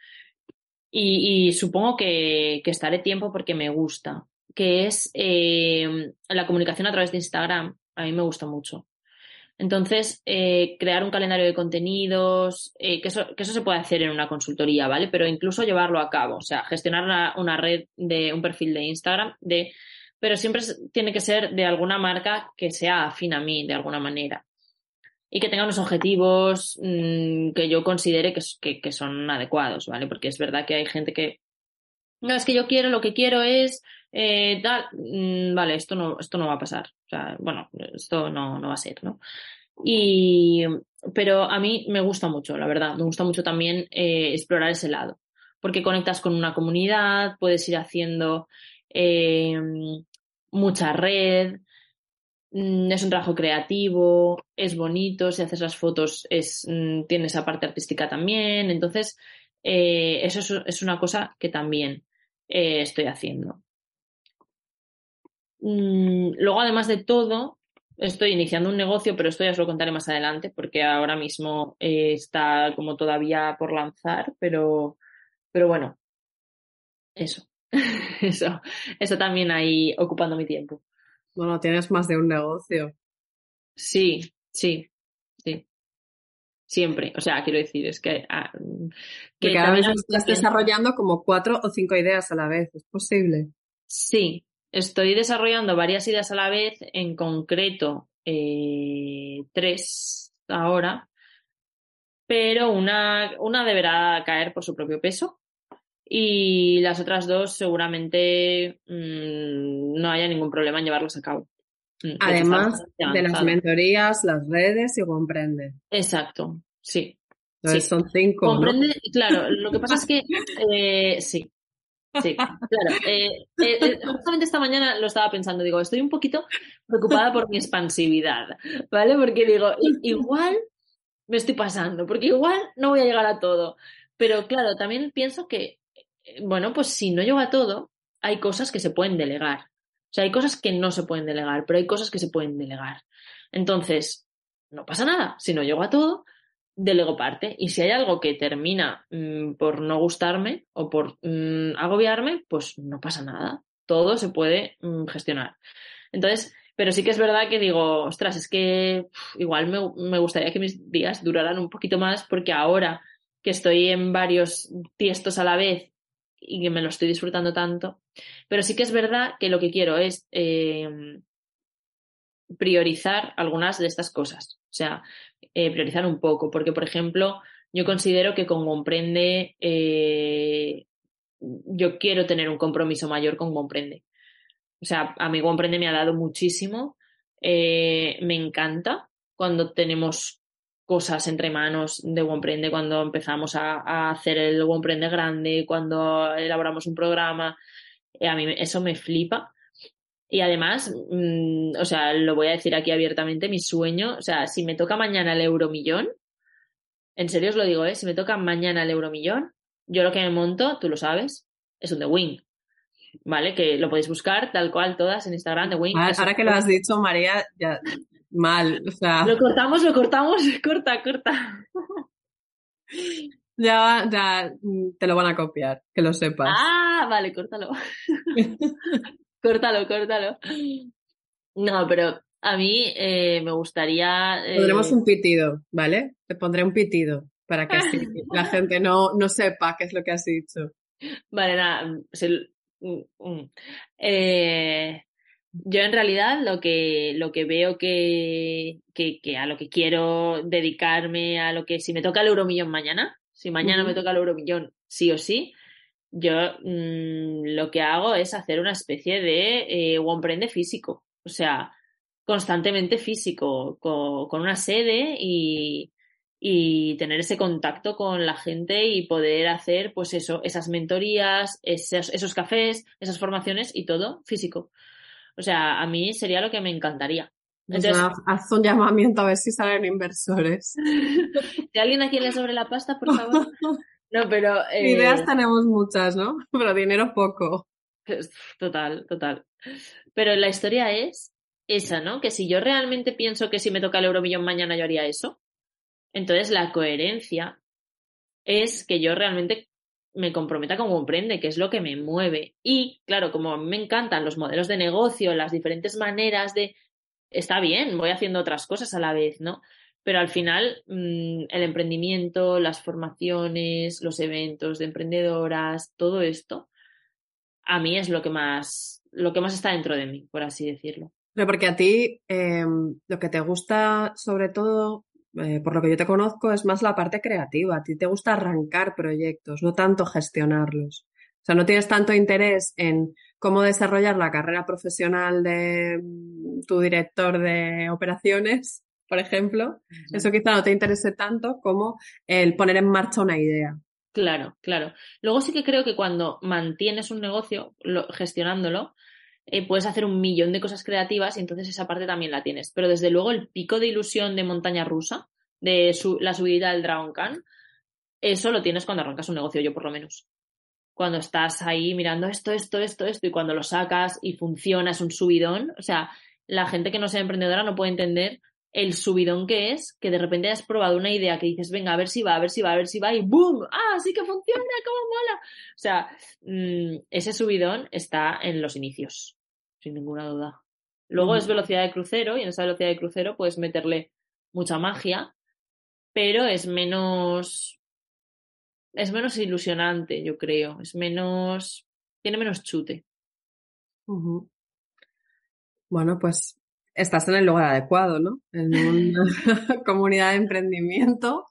y, supongo que, estaré tiempo porque me gusta, que es eh, la comunicación a través de Instagram. A mí me gusta mucho. Entonces, eh, crear un calendario de contenidos, que, eso, que, eso, se puede hacer en una consultoría, ¿vale? Pero incluso llevarlo a cabo, o sea, gestionar una, red de un perfil de Instagram, de, pero siempre tiene que ser de alguna marca que sea afín a mí, de alguna manera. Y que tenga unos objetivos mm, que yo considere que, son adecuados, ¿vale? Porque es verdad que hay gente que, no, es que yo quiero, lo que quiero es eh, mm, vale, esto no, esto no va a pasar. O sea, bueno, esto no, no va a ser, ¿no? Y, pero a mí me gusta mucho, la verdad, me gusta mucho también eh, explorar ese lado, porque conectas con una comunidad, puedes ir haciendo eh, mucha red, es un trabajo creativo, es bonito, si haces las fotos es, mm, tiene esa parte artística también, entonces eh, eso es, una cosa que también estoy haciendo. Mm, luego, además de todo, estoy iniciando un negocio, pero esto ya os lo contaré más adelante, porque ahora mismo eh, está como todavía por lanzar, pero, pero bueno, eso, <laughs> eso, eso también ahí ocupando mi tiempo. Bueno, tienes más de un negocio. Sí, sí, sí. Siempre, o sea, quiero decir, es que... Ah, que cada vez estás desarrollando como cuatro o cinco ideas a la vez, ¿es posible? Sí, Estoy desarrollando varias ideas a la vez, en concreto eh, tres ahora, pero una, una deberá caer por su propio peso y las otras dos seguramente mm, no haya ningún problema en llevarlas a cabo. Mm, Además de las mentorías, las redes y comprende. Exacto, sí. son cinco. Comprende, claro, lo que pasa es que <laughs> eh, sí, Sí, claro. Eh, eh, justamente esta mañana lo estaba pensando, digo, estoy un poquito preocupada por mi expansividad, ¿vale? Porque digo, igual me estoy pasando, porque igual no voy a llegar a todo. Pero claro, también pienso que, bueno, pues si no llego a todo, hay cosas que se pueden delegar. O sea, hay cosas que no se pueden delegar, pero hay cosas que se pueden delegar. Entonces, no pasa nada. Si no llego a todo, delego parte. Y si hay algo que termina mm, por no gustarme o por mm, agobiarme, pues no pasa nada. Todo se puede mm, gestionar. Entonces, pero sí que es verdad que digo, ostras, es que igual me, me, gustaría que mis días duraran un poquito más porque ahora que estoy en varios tiestos a la vez y que me lo estoy disfrutando tanto, pero sí que es verdad que lo que quiero es eh, priorizar algunas de estas cosas. O sea, eh, priorizar un poco, porque, por ejemplo, yo considero que con Comprende eh, yo quiero tener un compromiso mayor con Comprende. O sea, a mí Comprende me ha dado muchísimo. Eh, me encanta cuando tenemos cosas entre manos de Comprende, cuando empezamos a, a hacer el Comprende grande, cuando elaboramos un programa. a mí eso me flipa y además, mm, o sea, lo voy a decir aquí abiertamente, mi sueño, o sea, si me toca mañana el euromillón, en serio os lo digo, ¿eh? Si me toca mañana el euromillón, yo lo que me monto, tú lo sabes, es un The Wing. ¿Vale? Que lo podéis buscar tal cual todas en Instagram The Wing. Ahora, que lo has dicho, María, ya mal, o sea. Lo cortamos, lo cortamos, <laughs> corta, corta. Ya, ya mm, te lo van a copiar, que lo sepas. Ah, vale, córtalo. <laughs> córtalo, córtalo. No, pero a mí eh, me gustaría. Eh... Pondremos un pitido, ¿vale? Te pondré un pitido para que así <laughs> la gente no, no sepa qué es lo que has dicho. Vale, nada. Mm, mm. Eh, yo en realidad lo que, lo que veo que, que, que, a lo que quiero dedicarme, a lo que si me toca el euromillón mañana, si mañana me toca el euromillón sí o sí, yo mmm, lo que hago es hacer una especie de eh, one físico, o sea, constantemente físico, con, con una sede y, y, tener ese contacto con la gente y poder hacer, pues eso, esas mentorías, esos, esos cafés, esas formaciones y todo físico. O sea, a mí sería lo que me encantaría. Entonces, haz un llamamiento a ver si salen inversores. <laughs> si alguien aquí le sobre la pasta, por favor. <laughs> No, pero. Eh... Ideas tenemos muchas, ¿no? <laughs> Pero dinero poco. Total, total. Pero la historia es esa, ¿no? Que si yo realmente pienso que si me toca el euromillón mañana yo haría eso, entonces la coherencia es que yo realmente me comprometa como comprende, que es lo que me mueve. Y claro, como a mí me encantan los modelos de negocio, las diferentes maneras de. Está bien, voy haciendo otras cosas a la vez, ¿no? pero al final mmm, el emprendimiento, las formaciones, los eventos de emprendedoras, todo esto, a mí es lo que más, lo que más está dentro de mí, por así decirlo. Pero porque a ti eh, lo que te gusta sobre todo, eh, por lo que yo te conozco, es más la parte creativa. A ti te gusta arrancar proyectos, no tanto gestionarlos. O sea, no tienes tanto interés en cómo desarrollar la carrera profesional de mm, tu director de operaciones, <laughs> por ejemplo, eso quizá no te interese tanto como el poner en marcha una idea. Claro, claro. Luego sí que creo que cuando mantienes un negocio lo, gestionándolo, eh, puedes hacer un millón de cosas creativas y entonces esa parte también la tienes. Pero desde luego el pico de ilusión de montaña rusa, de la subida del Dragon Khan, eso lo tienes cuando arrancas un negocio, yo por lo menos. Cuando estás ahí mirando esto, esto, esto, esto, y cuando lo sacas y funciona, es un subidón. O sea, la gente que no sea emprendedora no puede entender el subidón que es que de repente has probado una idea que dices, venga, a ver si va, a ver si va, a ver si va, y ¡boom! ¡Ah, sí que funciona! ¡Cómo mola! O sea, mmm, ese subidón está en los inicios, sin ninguna duda. Luego mm. es velocidad de crucero, y en esa velocidad de crucero puedes meterle mucha magia, pero es menos. Es menos ilusionante, yo creo. Es menos. Tiene menos chute. Uh -huh. Bueno, pues estás en el lugar adecuado, ¿no? En una <laughs> comunidad de emprendimiento.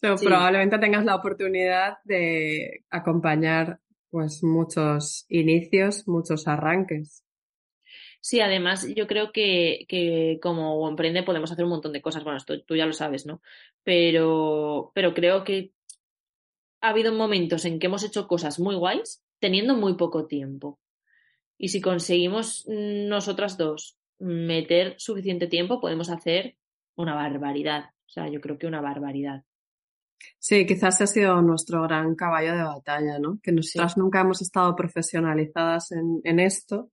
So, sí. Probablemente tengas la oportunidad de acompañar pues muchos inicios, muchos arranques. Sí, además yo creo que, que como emprende podemos hacer un montón de cosas. Bueno, esto tú ya lo sabes, ¿no? Pero, pero creo que ha habido momentos en que hemos hecho cosas muy guays teniendo muy poco tiempo. Y si conseguimos nosotras dos meter suficiente tiempo, podemos hacer una barbaridad. O sea, yo creo que una barbaridad. Sí, quizás ha sido nuestro gran caballo de batalla, ¿no? Que nosotras nunca hemos estado profesionalizadas en, en, esto.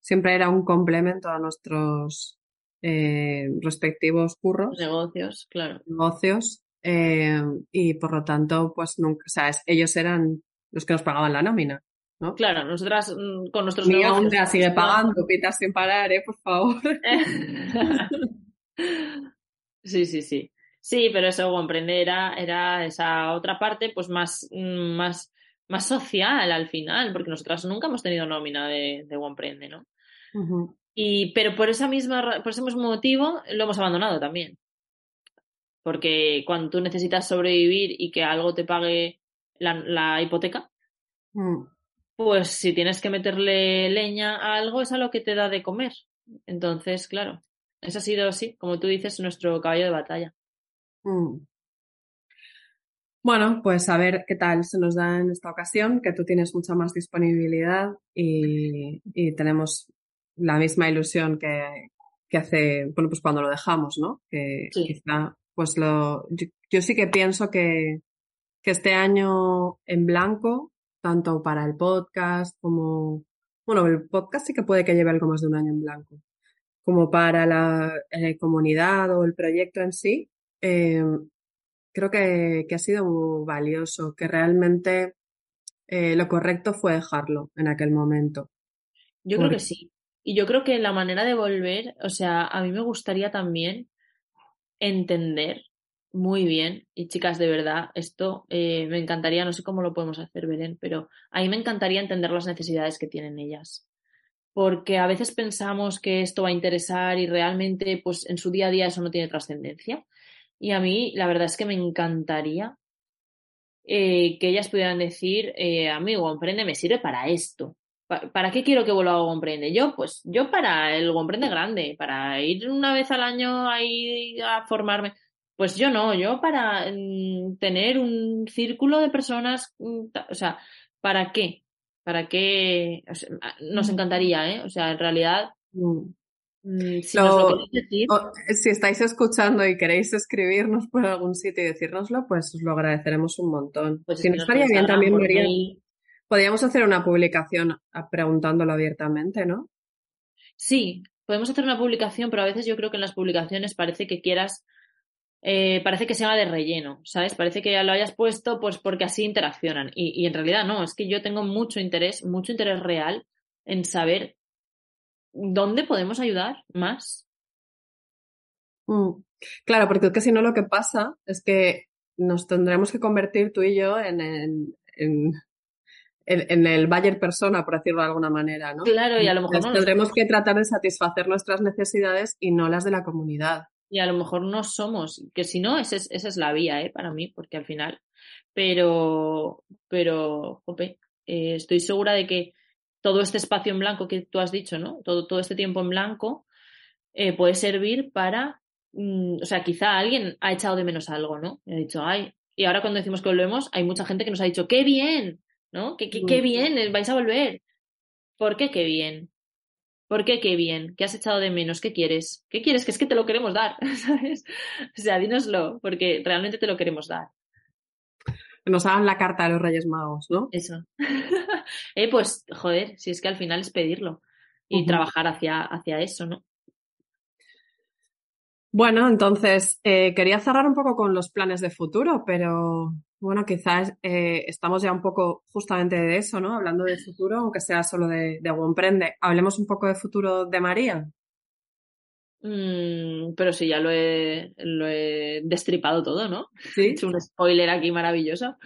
Siempre era un complemento a nuestros eh, respectivos curros. Negocios, claro. Negocios. Eh, y por lo tanto, pues nunca, o sea, ellos eran los que nos pagaban la nómina. ¿No? Claro, nosotras mm, con nuestros Mi negocios. onda sigue pagando, pitas sin parar, ¿eh? Por favor. <laughs> sí, sí, sí. Sí, pero eso, emprender era, era esa otra parte, pues más, mm, más, más social al final, porque nosotras nunca hemos tenido nómina de, de ¿no? Y, pero por esa misma, por ese mismo motivo lo hemos abandonado también. Porque cuando tú necesitas sobrevivir y que algo te pague la, la hipoteca, Mm. Pues si tienes que meterle leña a algo es a lo que te da de comer. Entonces, claro, ese ha sido, sí, como tú dices, nuestro caballo de batalla. Mm. Bueno, pues a ver qué tal se nos da en esta ocasión, que tú tienes mucha más disponibilidad y, y tenemos la misma ilusión que, que, hace, bueno, pues cuando lo dejamos, ¿no? Que Sí. quizá, pues lo, yo, yo sí que pienso que, que este año en blanco, tanto para el podcast como, bueno, el podcast sí que puede que lleve algo más de un año en blanco, como para la eh, comunidad o el proyecto en sí, eh, creo que, que ha sido valioso, que realmente eh, lo correcto fue dejarlo en aquel momento. Yo creo que sí. Y yo creo que la manera de volver, o sea, a mí me gustaría también entender muy bien, y chicas, de verdad, esto eh, me encantaría, no sé cómo lo podemos hacer, Belén, pero a mí me encantaría entender las necesidades que tienen ellas. Porque a veces pensamos que esto va a interesar y realmente, pues en su día a día eso no tiene trascendencia. Y a mí, la verdad es que me encantaría eh, que ellas pudieran decir, eh, amigo, Emprende me sirve para esto. ¿Pa- ¿Para qué quiero que vuelva a Gomprende? Yo, pues, yo para el Gomprende grande, para ir una vez al año ahí a formarme. Pues yo no, yo para mm, tener un círculo de personas, mm, o sea, ¿para qué? ¿Para qué? O sea, nos encantaría, ¿eh? O sea, en realidad, Mm. si Lo- nos lo queréis decir, O, si estáis escuchando y queréis escribirnos por algún sitio y decírnoslo, pues os lo agradeceremos un montón. pues si no nos estaría bien también, María, podríamos hacer una publicación preguntándolo abiertamente, ¿no? Sí, podemos hacer una publicación, pero a veces yo creo que en las publicaciones parece que quieras, eh, parece que sea de relleno, ¿sabes? Parece que ya lo hayas puesto pues porque así interaccionan. Y, y en realidad no, es que yo tengo mucho interés, mucho interés real en saber dónde podemos ayudar más. Mm. Claro, porque es que si no lo que pasa es que nos tendremos que convertir tú y yo en el, en, en- en el Bayer persona, por decirlo de alguna manera, ¿no? Claro, y a lo mejor Entonces, no tendremos que tratar de satisfacer nuestras necesidades y no las de la comunidad. Y a lo mejor no somos, que si no, esa es, esa es la vía, ¿eh? Para mí, porque al final. Pero, pero, jope, eh, estoy segura de que todo este espacio en blanco que tú has dicho, ¿no? Todo, todo este tiempo en blanco eh, puede servir para, mm, o sea, quizá alguien ha echado de menos algo, ¿no? Y ha dicho, ay, y ahora cuando decimos que volvemos, hay mucha gente que nos ha dicho, qué bien, ¿no? Qué, qué, qué bien, eh, vais a volver. ¿Por qué qué bien? ¿Por qué qué bien? ¿Qué has echado de menos? ¿Qué quieres? ¿Qué quieres? Que es que te lo queremos dar, <laughs> ¿sabes? O sea, dínoslo, porque realmente te lo queremos dar. Que nos hagan la carta de los Reyes Magos, ¿no? Eso. <laughs> eh, pues, joder, si es que al final es pedirlo y trabajar hacia, hacia eso, ¿no? Bueno, entonces eh, quería cerrar un poco con los planes de futuro, pero bueno, quizás eh, estamos ya un poco justamente de eso, ¿no? Hablando de futuro, aunque sea solo de, de Emprende. Hablemos un poco de futuro de María. Mm, pero sí, ya lo he, lo he destripado todo, ¿no? He ¿Sí? hecho un spoiler aquí maravilloso.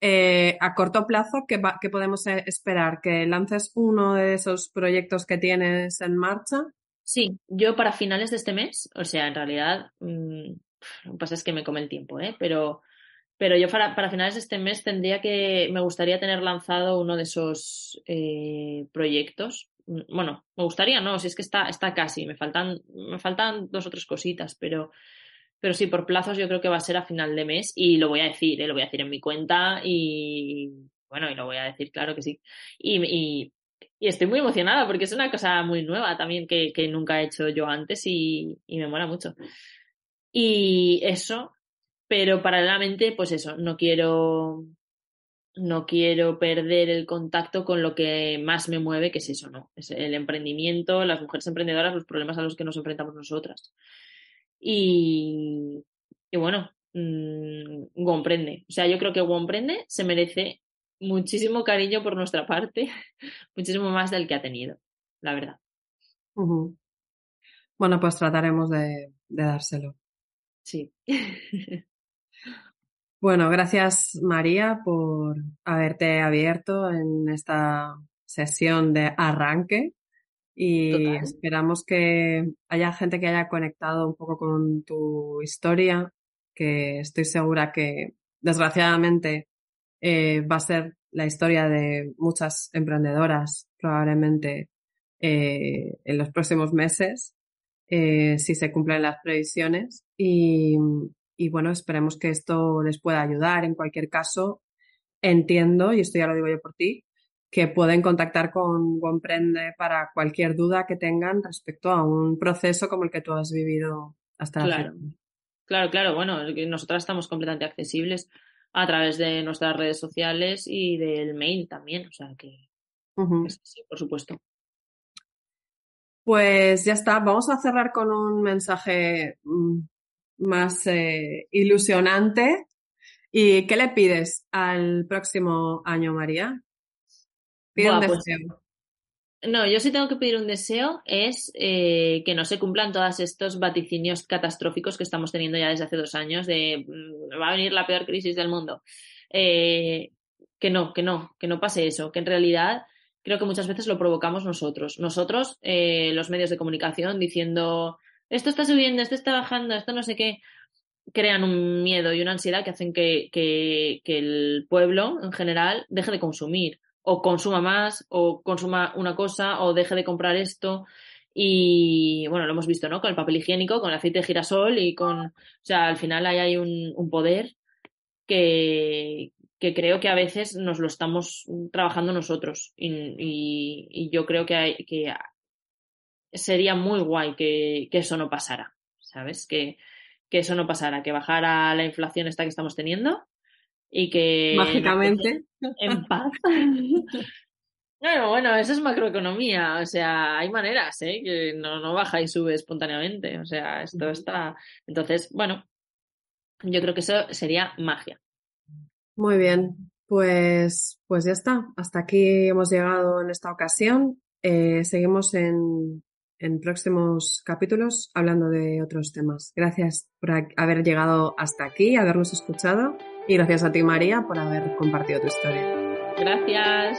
Eh, a corto plazo, ¿qué, va- qué podemos eh, esperar? ¿Que lances uno de esos proyectos que tienes en marcha? Sí, yo para finales de este mes, o sea, en realidad, lo que pasa es que me come el tiempo, ¿eh? Pero, pero yo para, para finales de este mes tendría que, me gustaría tener lanzado uno de esos eh, proyectos. Mm, Bueno, me gustaría, no, si es que está, está casi, me faltan, me faltan dos o tres cositas, pero, pero sí, por plazos yo creo que va a ser a final de mes y lo voy a decir, ¿eh? Lo voy a decir en mi cuenta y, bueno, y lo voy a decir, claro que sí. Y, y, y estoy muy emocionada porque es una cosa muy nueva también que, que nunca he hecho yo antes y, y me mola mucho. Y eso, pero paralelamente, pues eso, no quiero no quiero perder el contacto con lo que más me mueve, que es eso, ¿no? Es el emprendimiento, las mujeres emprendedoras, los problemas a los que nos enfrentamos nosotras. Y, y bueno, mmm. O sea, yo creo que Womprende se merece muchísimo cariño por nuestra parte, <laughs> muchísimo más del que ha tenido, la verdad. Bueno, pues trataremos de, de dárselo. Sí. <laughs> Bueno, gracias María por haberte abierto en esta sesión de arranque y Total. esperamos que haya gente que haya conectado un poco con tu historia, que estoy segura que desgraciadamente eh, va a ser la historia de muchas emprendedoras probablemente eh, en los próximos meses, eh, si se cumplen las previsiones. Y, y bueno, esperemos que esto les pueda ayudar. En cualquier caso, entiendo, y esto ya lo digo yo por ti, que pueden contactar con Comprende para cualquier duda que tengan respecto a un proceso como el que tú has vivido hasta claro. la fecha. Claro, claro, bueno, nosotras estamos completamente accesibles a través de nuestras redes sociales y del mail también, o sea que, Uh -huh. sí, por supuesto. Pues ya está, vamos a cerrar con un mensaje mm, más eh, ilusionante. ¿Y qué le pides al próximo año, María? Pide Buah, un pues, deseo. no, yo sí tengo que pedir un deseo, es eh, que no se cumplan todos estos vaticinios catastróficos que estamos teniendo ya desde hace dos años de mm, va a venir la peor crisis del mundo. Eh, que no, que no, que no pase eso, que en realidad creo que muchas veces lo provocamos nosotros. Nosotros, eh, los medios de comunicación, diciendo esto está subiendo, esto está bajando, esto no sé qué, crean un miedo y una ansiedad que hacen que, que, que el pueblo en general deje de consumir o consuma más o consuma una cosa o deje de comprar esto y bueno, lo hemos visto, ¿no? Con el papel higiénico, con el aceite de girasol y con, o sea, al final ahí hay un, un poder que, que creo que a veces nos lo estamos trabajando nosotros y, y, y yo creo que, hay, que sería muy guay que, que eso no pasara, ¿sabes? Que, que eso no pasara, que bajara la inflación esta que estamos teniendo y que Mágicamente. en paz. <laughs> Bueno, bueno, eso es macroeconomía, o sea, hay maneras, ¿eh? Que no, no baja y sube espontáneamente, o sea, esto está... Entonces, bueno, yo creo que eso sería magia. Muy bien, pues, pues ya está. Hasta aquí hemos llegado en esta ocasión. Eh, seguimos en, en próximos capítulos hablando de otros temas. Gracias por haber llegado hasta aquí, habernos escuchado y gracias a ti María por haber compartido tu historia. Gracias.